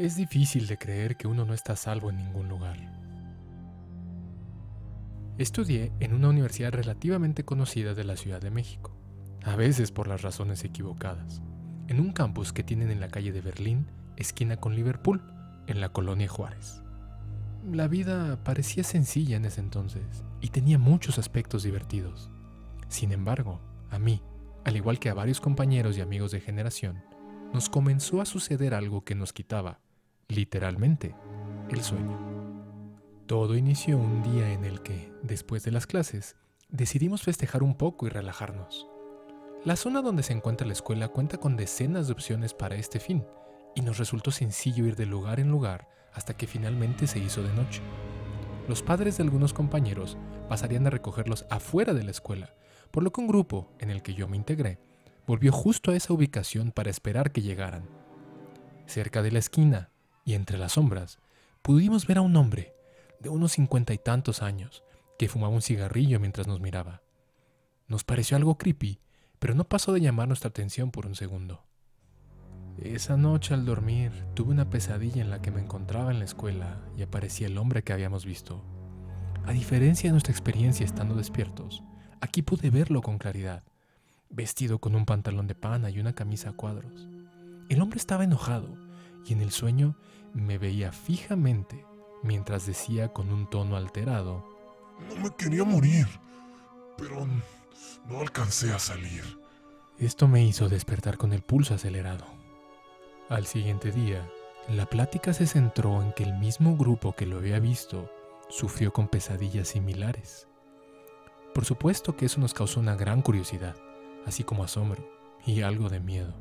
Es difícil de creer que uno no está a salvo en ningún lugar. Estudié en una universidad relativamente conocida de la Ciudad de México, a veces por las razones equivocadas, en un campus que tienen en la calle de Berlín, esquina con Liverpool, en la colonia Juárez. La vida parecía sencilla en ese entonces y tenía muchos aspectos divertidos. Sin embargo, a mí, al igual que a varios compañeros y amigos de generación, nos comenzó a suceder algo que nos quitaba, literalmente, el sueño. Todo inició un día en el que, después de las clases, decidimos festejar un poco y relajarnos. La zona donde se encuentra la escuela cuenta con decenas de opciones para este fin, y nos resultó sencillo ir de lugar en lugar hasta que finalmente se hizo de noche. Los padres de algunos compañeros pasarían a recogerlos afuera de la escuela, por lo que un grupo, en el que yo me integré, volvió justo a esa ubicación para esperar que llegaran. Cerca de la esquina, y entre las sombras, pudimos ver a un hombre, de unos cincuenta y tantos años, que fumaba un cigarrillo mientras nos miraba. Nos pareció algo creepy, pero no pasó de llamar nuestra atención por un segundo. Esa noche al dormir tuve una pesadilla en la que me encontraba en la escuela y aparecía el hombre que habíamos visto. A diferencia de nuestra experiencia estando despiertos, aquí pude verlo con claridad, vestido con un pantalón de pana y una camisa a cuadros. El hombre estaba enojado y en el sueño me veía fijamente mientras decía con un tono alterado, No me quería morir, pero no alcancé a salir. Esto me hizo despertar con el pulso acelerado. Al siguiente día, la plática se centró en que el mismo grupo que lo había visto sufrió con pesadillas similares. Por supuesto que eso nos causó una gran curiosidad, así como asombro y algo de miedo,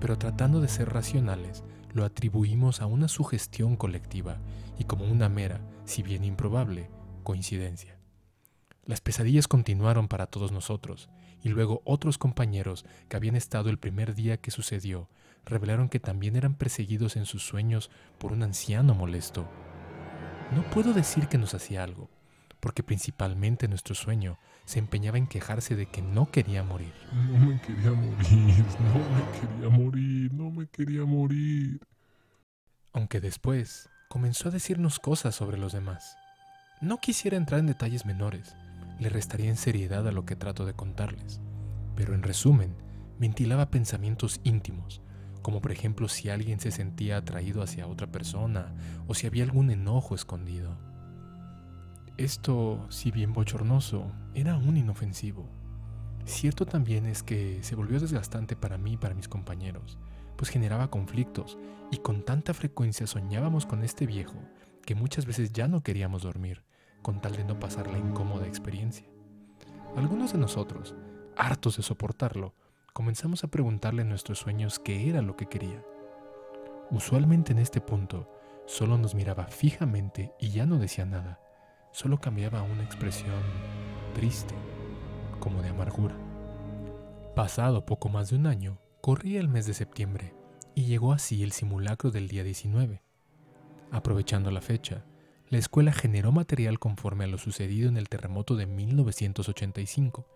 pero tratando de ser racionales, lo atribuimos a una sugestión colectiva y como una mera, si bien improbable, coincidencia. Las pesadillas continuaron para todos nosotros, y luego otros compañeros que habían estado el primer día que sucedió revelaron que también eran perseguidos en sus sueños por un anciano molesto. No puedo decir que nos hacía algo, porque principalmente nuestro sueño se empeñaba en quejarse de que no quería morir. No me quería morir, no me quería morir, no me quería morir. Aunque después comenzó a decirnos cosas sobre los demás. No quisiera entrar en detalles menores, le restaría en seriedad a lo que trato de contarles, pero en resumen, ventilaba pensamientos íntimos, como por ejemplo si alguien se sentía atraído hacia otra persona o si había algún enojo escondido. Esto, si bien bochornoso, era aún inofensivo. Cierto también es que se volvió desgastante para mí y para mis compañeros, pues generaba conflictos y con tanta frecuencia soñábamos con este viejo que muchas veces ya no queríamos dormir, con tal de no pasar la incómoda experiencia. Algunos de nosotros, hartos de soportarlo, comenzamos a preguntarle en nuestros sueños qué era lo que quería. Usualmente en este punto, solo nos miraba fijamente y ya no decía nada, solo cambiaba una expresión triste, como de amargura. Pasado poco más de un año, corría el mes de septiembre y llegó así el simulacro del día 19. Aprovechando la fecha, la escuela generó material conforme a lo sucedido en el terremoto de 1985,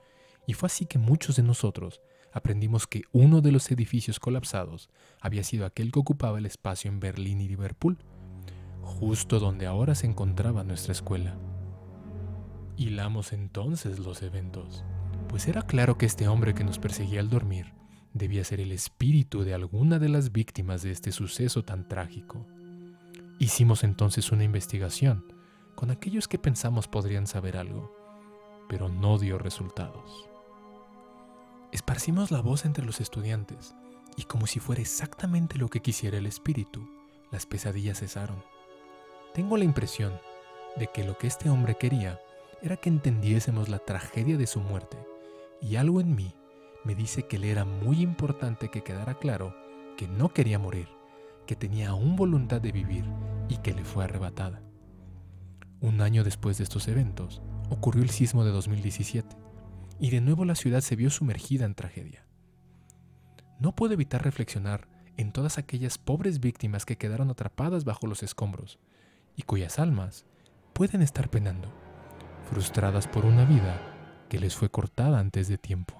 y fue así que muchos de nosotros aprendimos que uno de los edificios colapsados había sido aquel que ocupaba el espacio en Berlín y Liverpool, justo donde ahora se encontraba nuestra escuela. Hilamos entonces los eventos, pues era claro que este hombre que nos perseguía al dormir debía ser el espíritu de alguna de las víctimas de este suceso tan trágico. Hicimos entonces una investigación con aquellos que pensamos podrían saber algo, pero no dio resultados. Esparcimos la voz entre los estudiantes y como si fuera exactamente lo que quisiera el espíritu, las pesadillas cesaron. Tengo la impresión de que lo que este hombre quería era que entendiésemos la tragedia de su muerte y algo en mí me dice que le era muy importante que quedara claro que no quería morir, que tenía aún voluntad de vivir y que le fue arrebatada. Un año después de estos eventos, ocurrió el sismo de 2017 y de nuevo la ciudad se vio sumergida en tragedia. No puedo evitar reflexionar en todas aquellas pobres víctimas que quedaron atrapadas bajo los escombros y cuyas almas pueden estar penando, frustradas por una vida que les fue cortada antes de tiempo.